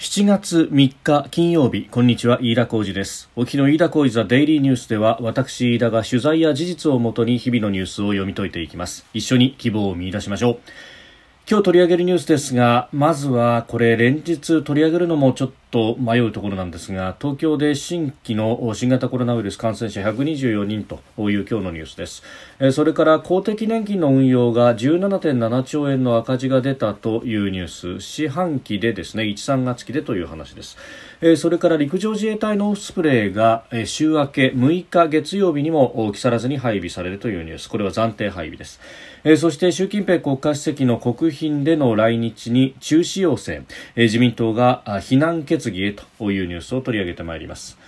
7月3日金曜日こんにちは飯田浩二です。沖の飯田浩二ザデイリーニュースでは私飯田が取材や事実をもとに日々のニュースを読み解いていきます。一緒に希望を見出しましょう。今日取り上げるニュースですがまずはこれ連日取り上げるのもちょっと迷うところなんですが東京で新規の新型コロナウイルス感染者124人という今日のニュースです。それから公的年金の運用が17.7兆円の赤字が出たというニュース。四半期でですね13月期でという話です。それから陸上自衛隊のオフスプレイが週明け6日月曜日にも木更津に配備されるというニュース。これは暫定配備です。えそして習近平国家主席の国賓での来日に中止要請え自民党が非難決決議へというニュースを取り上げてまいります。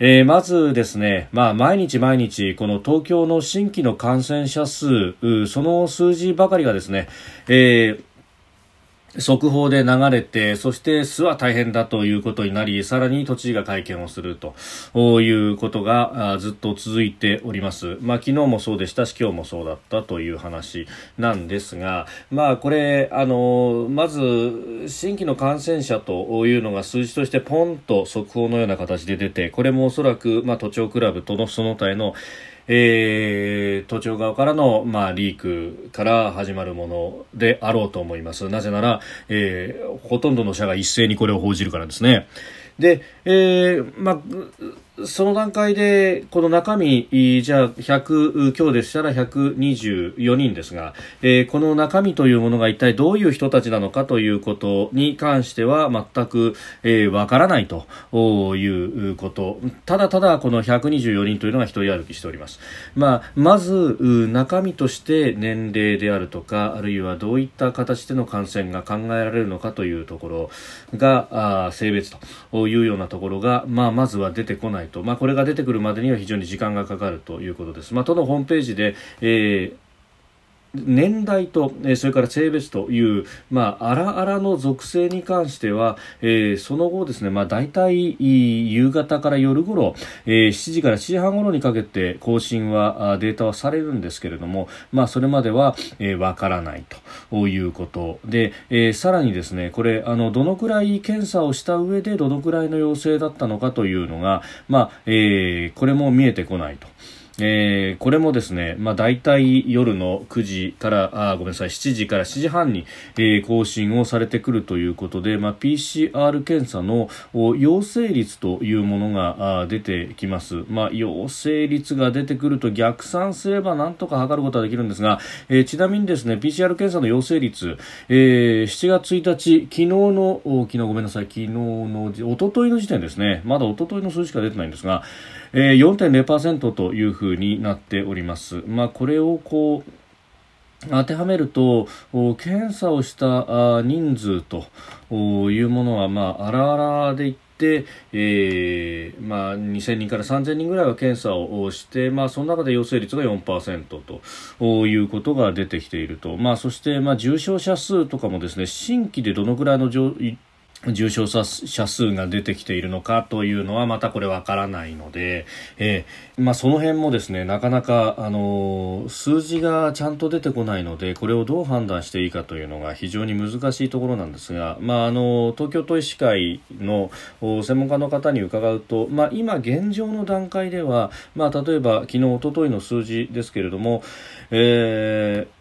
えー、まずですね、まあ、毎日毎日、この東京の新規の感染者数、その数字ばかりがですね、えー速報で流れて、そして巣は大変だということになり、さらに都知事が会見をするということがずっと続いております。まあ昨日もそうでしたし、今日もそうだったという話なんですが、まあこれ、あの、まず新規の感染者というのが数字としてポンと速報のような形で出て、これもおそらく、まあ都庁クラブとのその他へのえー、都庁側からの、まあ、リークから始まるものであろうと思います。なぜなら、えー、ほとんどの社が一斉にこれを報じるからですね。で、えー、まあ、その段階で、この中身、じゃあ100、今日でしたら124人ですが、えー、この中身というものが一体どういう人たちなのかということに関しては全くわ、えー、からないということ。ただただこの124人というのが一人歩きしております。まあ、まず、中身として年齢であるとか、あるいはどういった形での感染が考えられるのかというところが、あ性別というようなところが、まあ、まずは出てこないと、まあ、これが出てくるまでには非常に時間がかかるということです。まあ、都のホームページで、えー年代と、それから性別という、まあ、あらあらの属性に関しては、えー、その後ですね、まあ、大体、夕方から夜頃、えー、7時から7時半頃にかけて更新は、データはされるんですけれども、まあ、それまでは、えー、からないということで、えー、さらにですね、これ、あの、どのくらい検査をした上で、どのくらいの陽性だったのかというのが、まあ、えー、これも見えてこないと。えー、これもですね、まあ、大体夜の9時からあごめんなさい7時から7時半に、えー、更新をされてくるということで、まあ、PCR 検査の陽性率というものがあ出てきます、まあ、陽性率が出てくると逆算すればなんとか測ることはできるんですが、えー、ちなみにですね PCR 検査の陽性率、えー、7月1日昨日の昨日ごめんなさい昨日の一昨日の時点ですね。まだ一昨日の数字しか出てないんですが、えー、4.0%というふうになっております。まあ、これをこう当てはめると検査をした人数というものは、まあ、あらあらでいって、えーまあ、2000人から3000人ぐらいは検査をして、まあ、その中で陽性率が4%ということが出てきていると、まあ、そして、まあ、重症者数とかもですね新規でどのぐらいの重症者数が出てきているのかというのはまたこれわからないので、えー、まあ、その辺もですねなかなか、あのー、数字がちゃんと出てこないのでこれをどう判断していいかというのが非常に難しいところなんですが、まあ、あの東京都医師会の専門家の方に伺うと、まあ、今現状の段階では、まあ、例えば昨日おとといの数字ですけれども、えー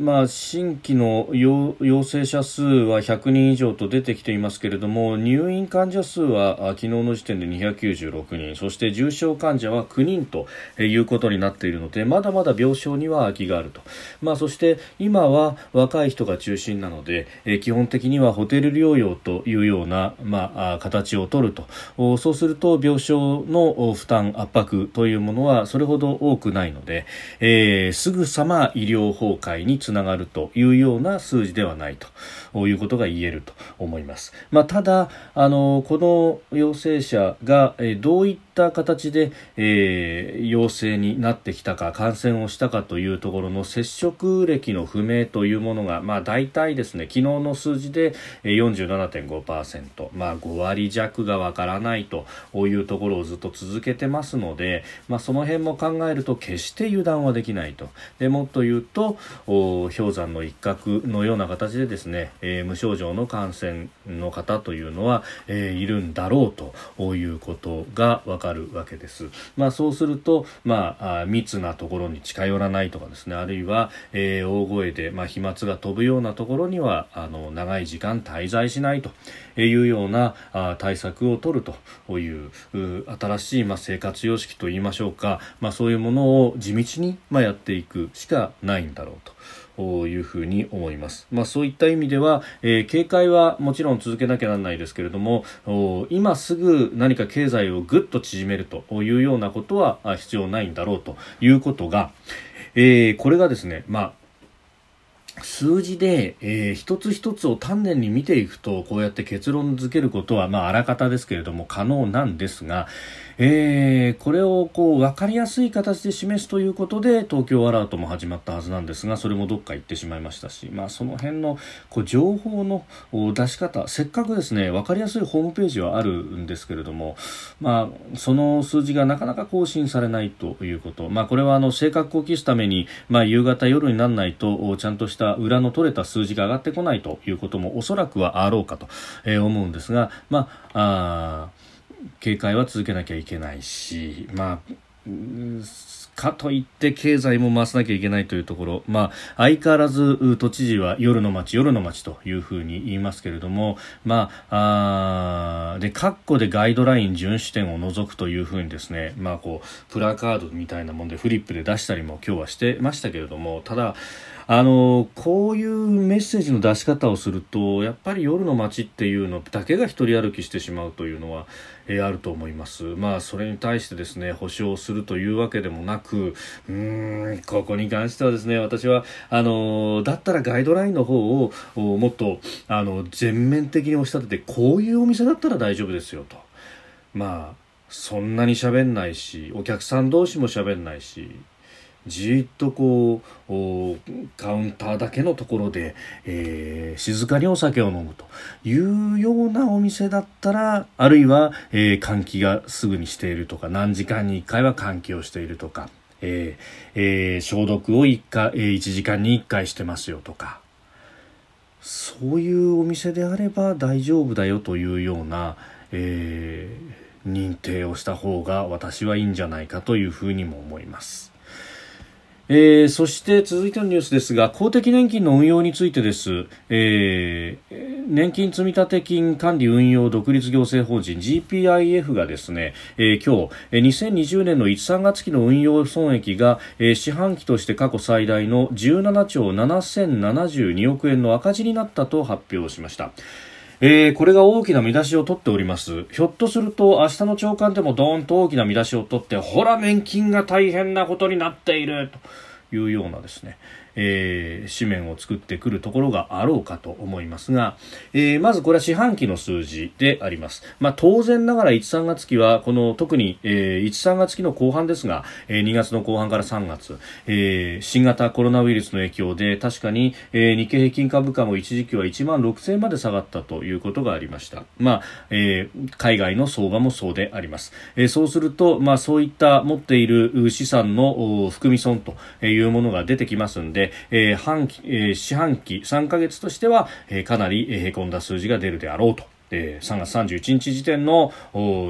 まあ、新規の陽性者数は100人以上と出てきていますけれども入院患者数は昨日の時点で296人。そして重症患者は9人ということになっているのでまだまだ病床には空きがあると、まあ、そして今は若い人が中心なので基本的にはホテル療養というような、まあ、形を取ると。そうすると病床の負担圧迫というものはそれほど多くないので、えー、すぐさま医療崩壊につつながるというような数字ではないと。いうことが言えると思います。まあ、ただあのこの陽性者がどういったった形で、えー、陽性になってきたか感染をしたかというところの接触歴の不明というものが、まあ、大体ですね昨日の数字で47.5%、まあ、5割弱がわからないというところをずっと続けてますので、まあ、その辺も考えると決して油断はできないとでもっと言うと氷山の一角のような形でですね、えー、無症状の感染の方というのは、えー、いるんだろうということがわかるわけです。まあ、そうすると、まあ、密なところに近寄らないとかですねあるいは、えー、大声で、まあ、飛沫が飛ぶようなところにはあの長い時間滞在しないというようなあ対策を取るという新しい、まあ、生活様式といいましょうか、まあ、そういうものを地道に、まあ、やっていくしかないんだろうと。いうふうに思います。まあ、そういった意味では、えー、警戒はもちろん続けなきゃならないですけれども、今すぐ何か経済をぐっと縮めるというようなことは必要ないんだろうということが、えー、これがですね、まあ、数字で、えー、一つ一つを丹念に見ていくとこうやって結論付けることは、まあ、あらかたですけれども可能なんですが、えー、これをこう分かりやすい形で示すということで東京アラートも始まったはずなんですがそれもどっか行ってしまいましたし、まあ、その辺のこう情報の出し方せっかくですね分かりやすいホームページはあるんですけれども、まあ、その数字がなかなか更新されないということ、まあ、これはあの正確を期すために、まあ、夕方夜にならないとちゃんとした裏の取れた数字が上がってこないということもおそらくはあろうかと、えー、思うんですが、まああ警戒は続けなきゃいけないし、まあ、かといって経済も回さなきゃいけないというところ、まあ、相変わらず都知事は夜の街、夜の街というふうに言いますけれども、まあ、あで、括弧でガイドライン遵守点を除くというふうにですね、まあ、こう、プラカードみたいなもんでフリップで出したりも今日はしてましたけれども、ただ、あのこういうメッセージの出し方をするとやっぱり夜の街っていうのだけが一人歩きしてしまうというのは、え、あると思います。まあそれに対してですね保証するというわけでもなくうーんここに関してはですね私はあのだったらガイドラインの方をもっとあの全面的に押し立ててこういうお店だったら大丈夫ですよと。まあそんなに喋んないしお客さん同士も喋んないしじっとこうカウンターだけのところで、えー、静かにお酒を飲むというようなお店だったらあるいは、えー、換気がすぐにしているとか何時間に1回は換気をしているとか、えーえー、消毒を 1, 回、えー、1時間に1回してますよとかそういうお店であれば大丈夫だよというような、えー、認定をした方が私はいいんじゃないかというふうにも思います。えー、そして続いてのニュースですが公的年金の運用についてです、えー、年金積立金管理運用独立行政法人 GPIF がですね、えー、今日2020年の1、3月期の運用損益が、えー、四半期として過去最大の17兆7072億円の赤字になったと発表しました。えー、これが大きな見出しを取っております。ひょっとすると明日の朝刊でもドーンと大きな見出しを取って、ほら年金が大変なことになっているというようなですね、えー、紙面を作ってくるところがあろうかと思いますが、えー、まずこれは四半期の数字であります。まあ、当然ながら1、3月期はこの特に、えー、1、3月期の後半ですが、えー、2月の後半から3月、えー、新型コロナウイルスの影響で確かに、えー、日経平均株価も一時期は1万6000円まで下がったということがありました。まあ、えー、海外の相場もそうであります。えー、そうすると、まあ、そういった持っている資産の含み損というものが出てきますんで、えー、半期、えー、四半期3ヶ月としては、えー、かなりへこんだ数字が出るであろうと。えー、3月31日時点の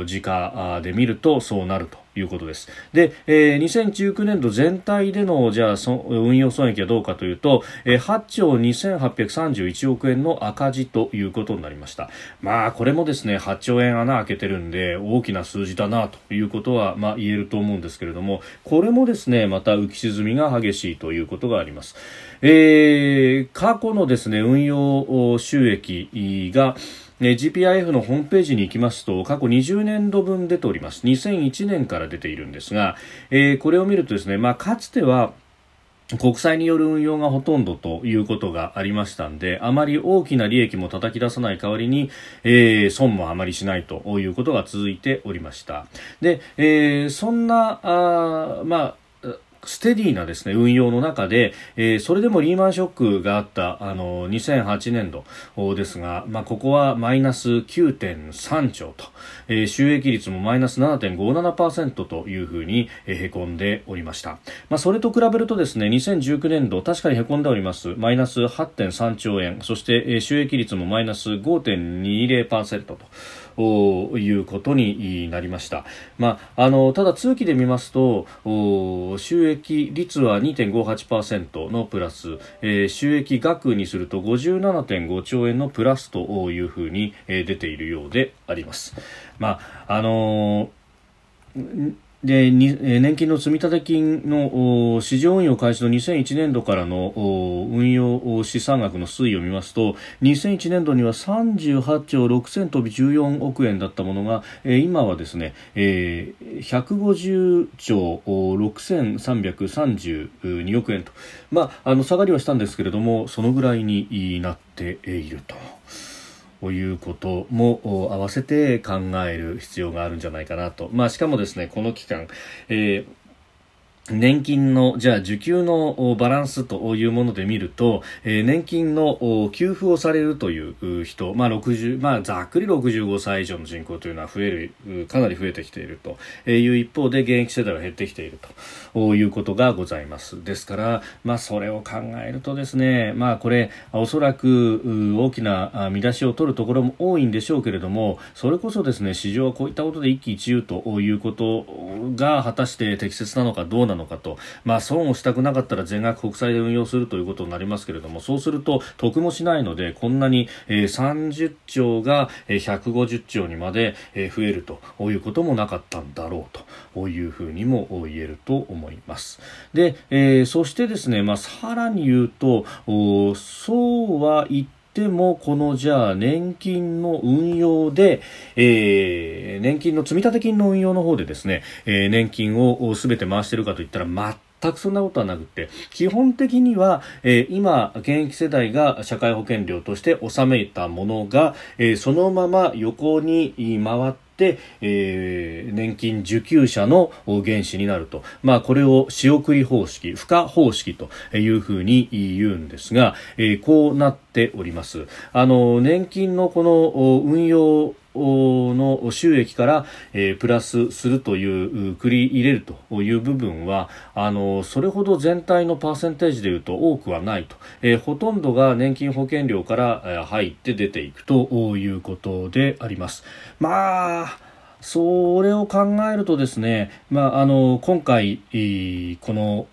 時価で見るとそうなるということです。で、えー、2019年度全体でのじゃあ運用損益はどうかというと、えー、8兆2831億円の赤字ということになりました。まあこれもですね8兆円穴開けてるんで大きな数字だなということはまあ言えると思うんですけれども、これもですねまた浮き沈みが激しいということがあります。えー、過去のですね運用収益が GPIF のホームページに行きますと過去20年度分出ております2001年から出ているんですが、えー、これを見るとですね、まあ、かつては国債による運用がほとんどということがありましたんで、あまり大きな利益も叩き出さない代わりに、えー、損もあまりしないということが続いておりました。で、えー、そんな、あまあ、ステディーなですね、運用の中で、えー、それでもリーマンショックがあった、あの、2008年度ですが、まあ、ここはマイナス9.3兆と、えー、収益率もマイナス7.57%というふうに、えー、へこんでおりました。まあ、それと比べるとですね、2019年度、確かにへこんでおります。マイナス8.3兆円、そして、収益率もマイナス5.20%と。いうことになりました。まあ、あのただ通期で見ますと収益率は2.58%のプラス、えー、収益額にすると57.5兆円のプラスというふうに、えー、出ているようであります。まああのーで年金の積立金の市場運用開始の2001年度からの運用資産額の推移を見ますと2001年度には38兆6000飛び14億円だったものが今はですね150兆6332億円と、まあ、あの下がりはしたんですけれどもそのぐらいになっていると。いうことも合わせて考える必要があるんじゃないかなと。まあ、しかもですね、この期間、えー年金の、じゃあ受給のバランスというもので見ると、えー、年金の給付をされるという人、まあ60、まあざっくり65歳以上の人口というのは増える、かなり増えてきているという一方で現役世代は減ってきているということがございます。ですから、まあそれを考えるとですね、まあこれ、おそらく大きな見出しを取るところも多いんでしょうけれども、それこそですね、市場はこういったことで一喜一憂ということが果たして適切なのかどうなのかなのかと、まあ、損をしたくなかったら全額国債で運用するということになりますけれどもそうすると得もしないのでこんなに、え、30兆が150兆にまで増えるということもなかったんだろうというふうにも言えると思います。で、え、そしてですね、まあ、さらに言うとそうは言ってても、このじゃあ年金の運用で、えー、年金の積立金の運用の方でですね、えー、年金を全て回してるかといったら全くそんなことはなくて、基本的には、えー、今、現役世代が社会保険料として納めたものが、えー、そのまま横に回って、えー、年金受給者の原資になると。まあ、これを仕送り方式、付加方式というふうに言うんですが、えー、こうなっております。あの、年金のこの運用の収益から、えー、プラスするという繰り入れるという部分はあのそれほど全体のパーセンテージでいうと多くはないと、えー、ほとんどが年金保険料から、えー、入って出ていくということであります。まあそれを考えるとですね、まあ、あの今回この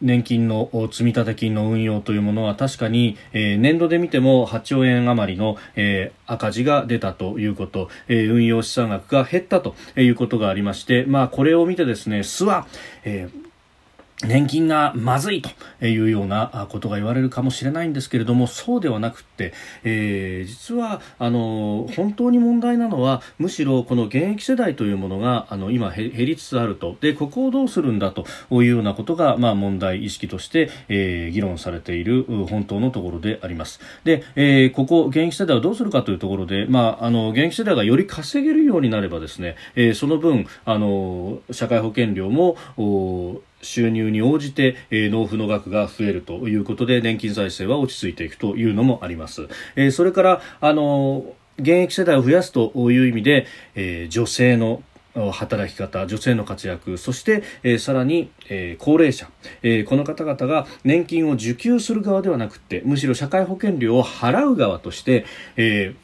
年金の積立金の運用というものは確かに、えー、年度で見ても8兆円余りの、えー、赤字が出たということ、えー、運用資産額が減ったということがありまして、まあ、これを見てですね、巣は、えー年金がまずいというようなことが言われるかもしれないんですけれどもそうではなくて、えー、実はあの本当に問題なのはむしろこの現役世代というものがあの今減りつつあると。でここをどうするんだというようなことが、まあ、問題意識として、えー、議論されている本当のところであります。で、えー、ここ現役世代をどうするかというところで、まあ、あの現役世代がより稼げるようになればですね、え、その分あの社会保険料も収入に応じて、えー、納付の額が増えるということで年金財政は落ち着いていくというのもあります。えー、それからあの現役世代を増やすという意味で、えー、女性の働き方、女性の活躍、そして、えー、さらに、えー、高齢者、えー、この方々が年金を受給する側ではなくて、むしろ社会保険料を払う側として、え、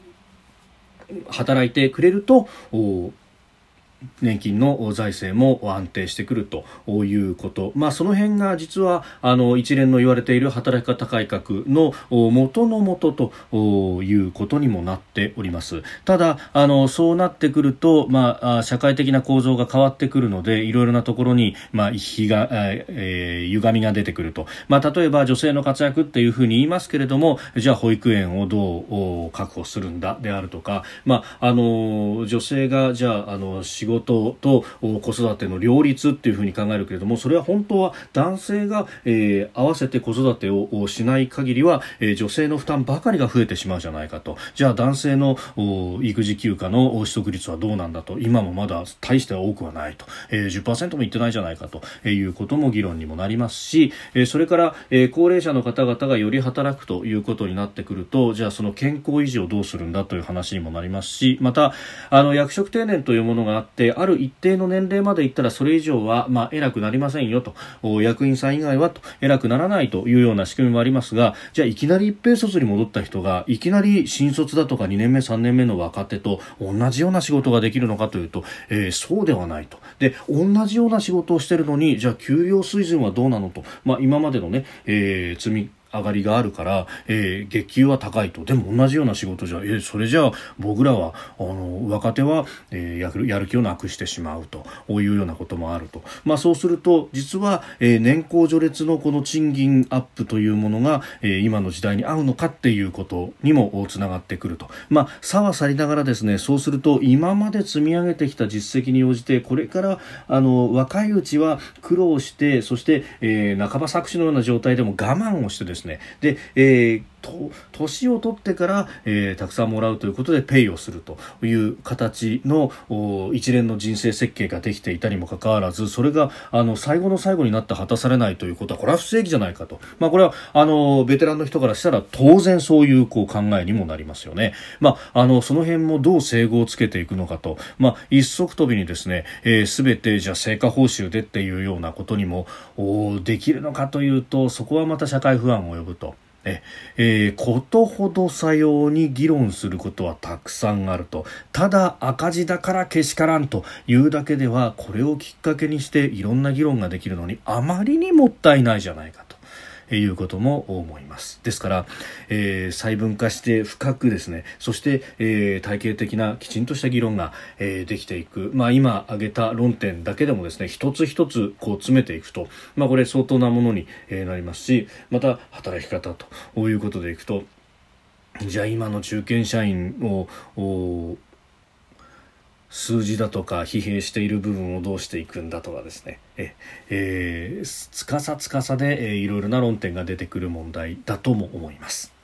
働いてくれると、年金の財政も安定してくるということ、まあ、その辺が実はあの一連の言われている働き方改革の元の元ということにもなっております。ただあのそうなってくると、まあ、社会的な構造が変わってくるのでいろいろなところに、まあ、日が、えー、歪みが出てくると、まあ、例えば女性の活躍っていうふうに言いますけれどもじゃあ保育園をどう確保するんだであるとか、まあ、あの女性がじゃああの仕事事と子育ての両立っていうふうに考えるけれどもそれは本当は男性が、えー、合わせて子育てをしない限りは、えー、女性の負担ばかりが増えてしまうじゃないかと。じゃあ男性の育児休暇の取得率はどうなんだと。今もまだ大しては多くはないと、えー、10%もいってないじゃないかと。いうことも議論にもなりますし、えー、それから、えー、高齢者の方々がより働くということになってくるとじゃあその健康維持をどうするんだという話にもなりますしまたあの役職定年というものがあってある一定の年齢までいったらそれ以上は、まあ、偉くなりませんよと。役員さん以外はと。偉くならないというような仕組みもありますがじゃあいきなり一平卒に戻った人がいきなり新卒だとか2年目3年目の若手と同じような仕事ができるのかというと、えー、そうではないと。で同じような仕事をしているのにじゃあ給与水準はどうなのと、まあ、今までのね、えー、積み上がりがあるから、えー、月給は高いと。でも同じような仕事じゃ、えー、それじゃあ僕らはあの若手は、えー、やるやる気をなくしてしまうと。いうようなこともあると、まあ、そうすると実は、えー、年功序列のこの賃金アップというものが、えー、今の時代に合うのかっていうことにもつながってくると、まあ、差は去りながらですねそうすると今まで積み上げてきた実績に応じてこれからあの若いうちは苦労してそして、えー、半ば作詞のような状態でも我慢をしてですねで、えー年を取ってから、えー、たくさんもらうということでペイをするという形の一連の人生設計ができていたにもかかわらずそれがあの最後の最後になって果たされないということはこれは不正義じゃないかと、まあ、これはあのベテランの人からしたら当然そういうこう考えにもなりますよね、まあ、あのその辺もどう整合をつけていくのかと、まあ、一足飛びにですね、えー、全てじゃ成果報酬でっていうようなことにもできるのかというとそこはまた社会不安を呼ぶと。ええー、ことほどさように議論することはたくさんあるとただ赤字だからけしからんというだけではこれをきっかけにしていろんな議論ができるのにあまりにもったいないじゃないかと。いうことも思います。ですから、えー、細分化して深くですね、そして、えー、体系的なきちんとした議論が、えー、できていく。まあ今挙げた論点だけでもですね、一つ一つこう詰めていくと、まあこれ相当なものに、え、なりますし、また働き方ということでいくと、じゃあ今の中堅社員を、数字だとか疲弊している部分をどうしていくんだとかですね。え、えー、つかさつかさで、えー、いろいろな論点が出てくる問題だとも思います、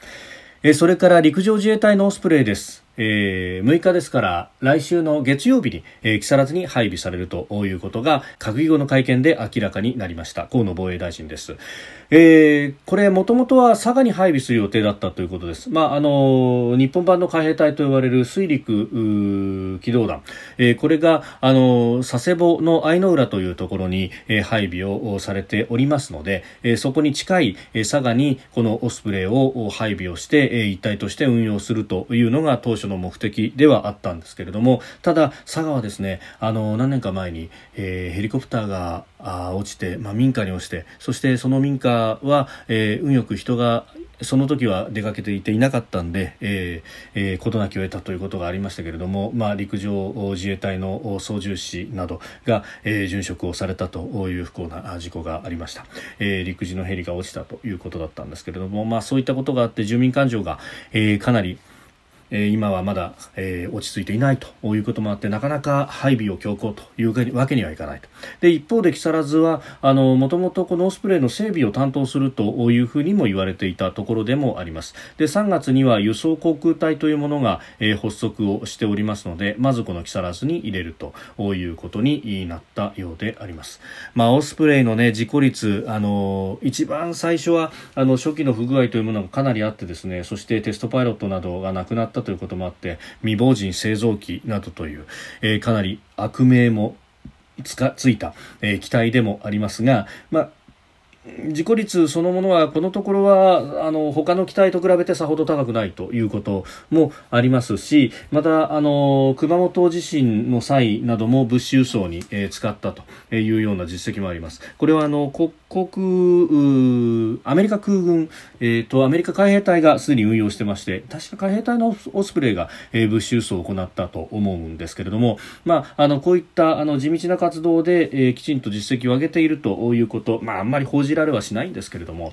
え、それから陸上自衛隊のオスプレイです。えー、6日ですから来週の月曜日に、えー、木更津に配備されるということが閣議後の会見で明らかになりました。河野防衛大臣です、えー、これもともとは佐賀に配備する予定だったということです、まあ、あの日本版の海兵隊と呼ばれる水陸機動団、えー、これがあの佐世保の相の浦というところに、えー、配備をされておりますので、えー、そこに近い、えー、佐賀にこのオスプレイを配備をして、えー、一体として運用するというのが当初の目的ではあったんですけれどもただ佐賀はですねあの何年か前に、えー、ヘリコプターがあ落ちて、まあ、民家に落ちてそしてその民家は、えー、運よく人がその時は出かけていていなかったんで、えーえー、事なきを得たということがありましたけれども、まあ、陸上自衛隊の操縦士などが、えー、殉職をされたという不幸な事故がありました、えー、陸自のヘリが落ちたということだったんですけれども、まあ、そういったことがあって住民感情が、えー、かなりえー、今はまだ、えー、落ち着いていないということもあってなかなか配備を強行というわけにはいかないと。で一方で木更津はもともとこのオスプレイの整備を担当するというふうにも言われていたところでもあります。で3月には輸送航空隊というものが、えー、発足をしておりますのでまずこの木更津に入れるということになったようであります、まあ、オスプレイの、ね、事故率あの一番最初はあの初期の不具合というものがかなりあってですねそしてテストパイロットなどが亡くなったったということもあって未亡人製造機などという、えー、かなり悪名もつかついた、えー、機体でもありますが、まあ事故率そのものはこのところはあの他の機体と比べてさほど高くないということもありますしまたあの熊本地震の際なども物資輸送に、えー、使ったというような実績もあります。これはあの国国アメリカ空軍、えーと、アメリカ海兵隊がすでに運用してまして確か海兵隊のオスプレイが、えー、物資輸送を行ったと思うんですけれども、まあ、あのこういったあの地道な活動で、えー、きちんと実績を上げているということ、まあ、あんまり報じられはしないんですけれども、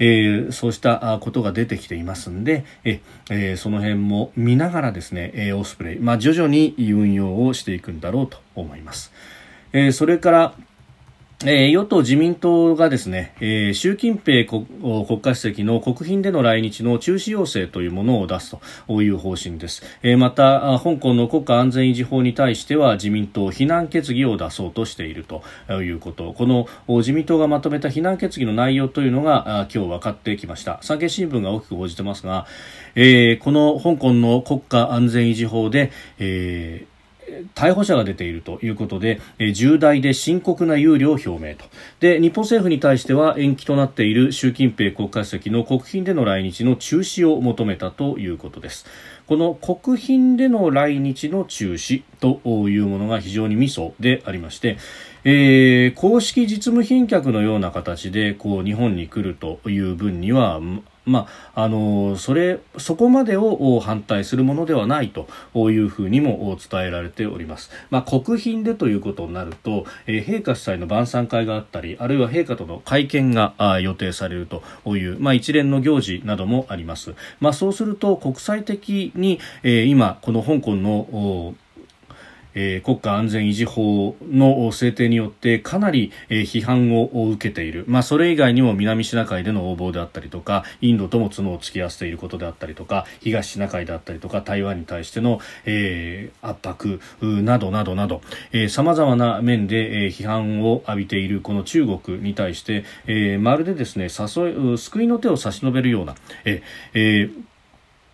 えー、そうしたことが出てきていますんで、えー、その辺も見ながらですね、えー、オスプレイ、まあ、徐々に運用をしていくんだろうと思います。えー、それからえー、与党自民党がですね、えー、習近平国家主席の国賓での来日の中止要請というものを出すという方針です。えー、また、香港の国家安全維持法に対しては自民党非難決議を出そうとしているということ。この自民党がまとめた非難決議の内容というのが今日分かってきました。産経新聞が大きく報じてますが、えー、この香港の国家安全維持法で、えー逮捕者が出ているということで、え重大で深刻な憂慮を表明と。で日本政府に対しては延期となっている習近平国家主席の国賓での来日の中止を求めたということです。この国賓での来日の中止というものが非常にミソでありまして、えー、公式実務賓客のような形でこう日本に来るという分にはまあ、あのそれそこまでを反対するものではないというふうにも伝えられております、まあ、国賓でということになると、えー、陛下主催の晩餐会があったりあるいは陛下との会見が予定されるという、まあ、一連の行事などもあります、まあ、そうすると国際的に、えー、今この香港のえー、国家安全維持法の制定によってかなり、えー、批判を受けている、まあ、それ以外にも南シナ海での横暴であったりとかインドとも角を突き合わせていることであったりとか東シナ海であったりとか台湾に対しての、えー、圧迫などなどなどさまざまな面で、えー、批判を浴びているこの中国に対して、えー、まるでですね誘い救いの手を差し伸べるような、えー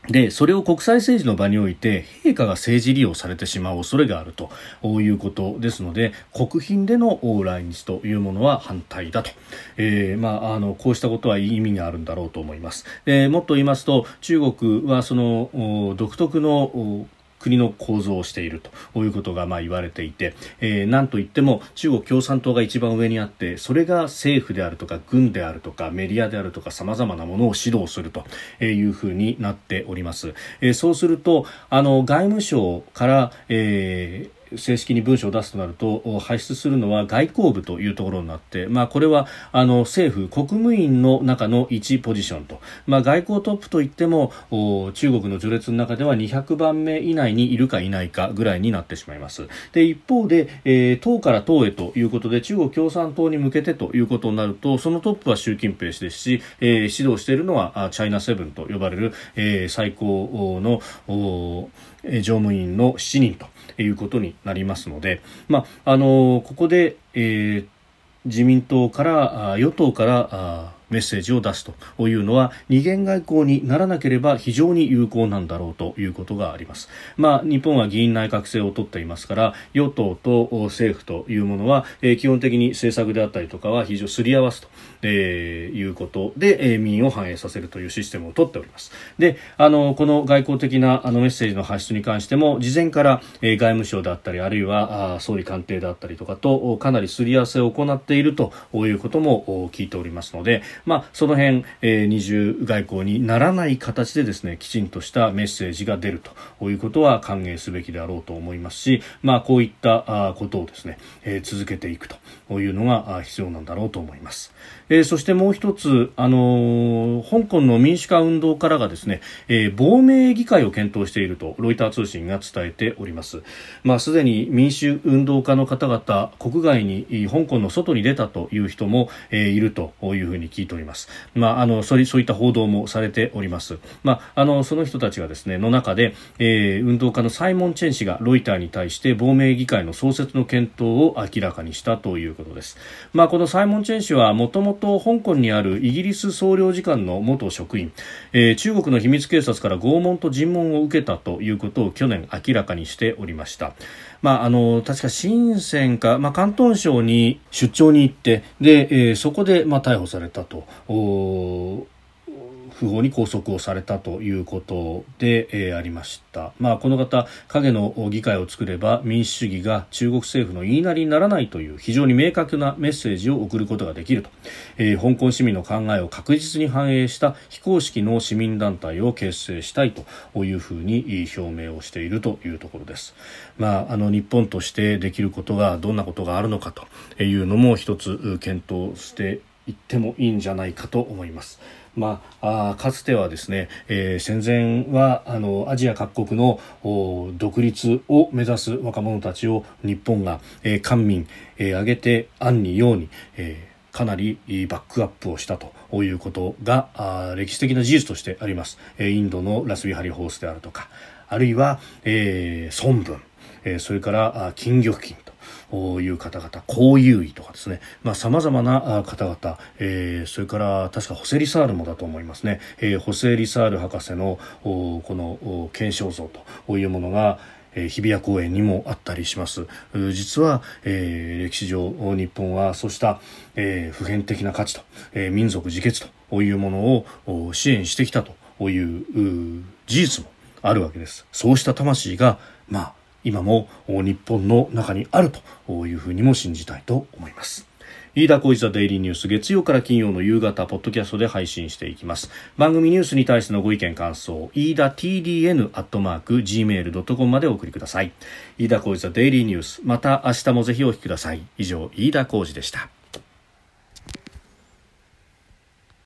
で、それを国際政治の場において、陛下が政治利用されてしまう恐れがあるということですので、国賓での来日というものは反対だと。えー、まあ、あの、こうしたことは意味があるんだろうと思います。でもっと言いますと、中国はその、独特の国の構造をしているということがまあ言われていて、えー、なんといっても中国共産党が一番上にあってそれが政府であるとか軍であるとかメディアであるとかさまざまなものを指導するというふうになっております。えー、そうするとあの外務省から、えー正式に文書を出すとなると発出するのは外交部というところになって、まあ、これはあの政府国務院の中の1ポジションと、まあ、外交トップといっても中国の序列の中では200番目以内にいるかいないかぐらいになってしまいます。で一方で、えー、党から党へということで中国共産党に向けてということになるとそのトップは習近平氏ですし、えー、指導しているのはチャイナセブンと呼ばれる、えー、最高の乗務員の7人と。いうことになりますので、まあ、あのここで、えー、自民党から与党からメッセージを出すというのは二元外交にならなければ非常に有効なんだろうということがあります。まあ、日本は議員内閣制を取っていますから与党と政府というものは、えー、基本的に政策であったりとかは非常すり合わすと、えー、いうことで、えー、民意を反映させるというシステムを取っております。で、あのこの外交的なあのメッセージの発出に関しても事前から、えー、外務省であったりあるいはあ総理官邸であったりとかとかなりすり合わせを行っているということも聞いておりますので、まあ、その辺、えー、二重外交にならない形でですねきちんとしたメッセージが出るということは歓迎すべきであろうと思いますし、まあ、こういったことをですね、えー、続けていくというのが必要なんだろうと思います。えー、そしてもう一つ、あのー、香港の民主化運動からがですね、えー、亡命議会を検討しているとロイター通信が伝えております。まあ、すでに民主運動家の方々、国外に、香港の外に出たという人も、えー、いるというふうに聞いております。まあ、あの、そういった報道もされております。まあ、あの、その人たちがですね、の中で、えー、運動家のサイモン・チェン氏がロイターに対して亡命議会の創設の検討を明らかにしたということです。まあ、このサイモン・チェン氏はもともと香港にあるイギリス総領事館の元職員、えー、中国の秘密警察から拷問と尋問を受けたということを去年明らかにしておりました。まあ、あの確か深センか、まあ、広東省に出張に行ってで、えー、そこで、まあ、逮捕されたと。不法に拘束をされたということで、えー、ありました。まあ、この方、影の議会を作れば民主主義が中国政府の言いなりにならないという非常に明確なメッセージを送ることができると、えー、香港市民の考えを確実に反映した非公式の市民団体を結成したいというふうに表明をしているというところです。まあ、あの日本としてできることがどんなことがあるのかというのも一つ検討して言ってもいいんじゃないかと思います。まあ、あかつてはですね、えー、戦前はあのアジア各国の独立を目指す若者たちを日本が、えー、官民、えー、挙げて暗にように、えー、かなりバックアップをしたということが歴史的な事実としてあります、インドのラスビハリホースであるとかあるいは、えー、孫文、えー、それから金玉金いう方々、高優位とかですね、まあ様々な方々、えー、それから確かホセリサールもだと思いますね、えー、ホセリサール博士のこの検証像というものが、え日比谷公園にもあったりします。実は、えー、歴史上日本はそうした、えー、普遍的な価値と、えー、民族自決というものを支援してきたという事実もあるわけです。そうした魂がまあ今も日本の中にあるというふうにも信じたいと思います。飯田浩司ザデイリーニュース月曜から金曜の夕方ポッドキャストで配信していきます。番組ニュースに対してのご意見感想飯田 TDN アットマーク gmail.com までお送りください。飯田浩司ザデイリーニュースまた明日もぜひお聞きください。以上飯田浩司でした。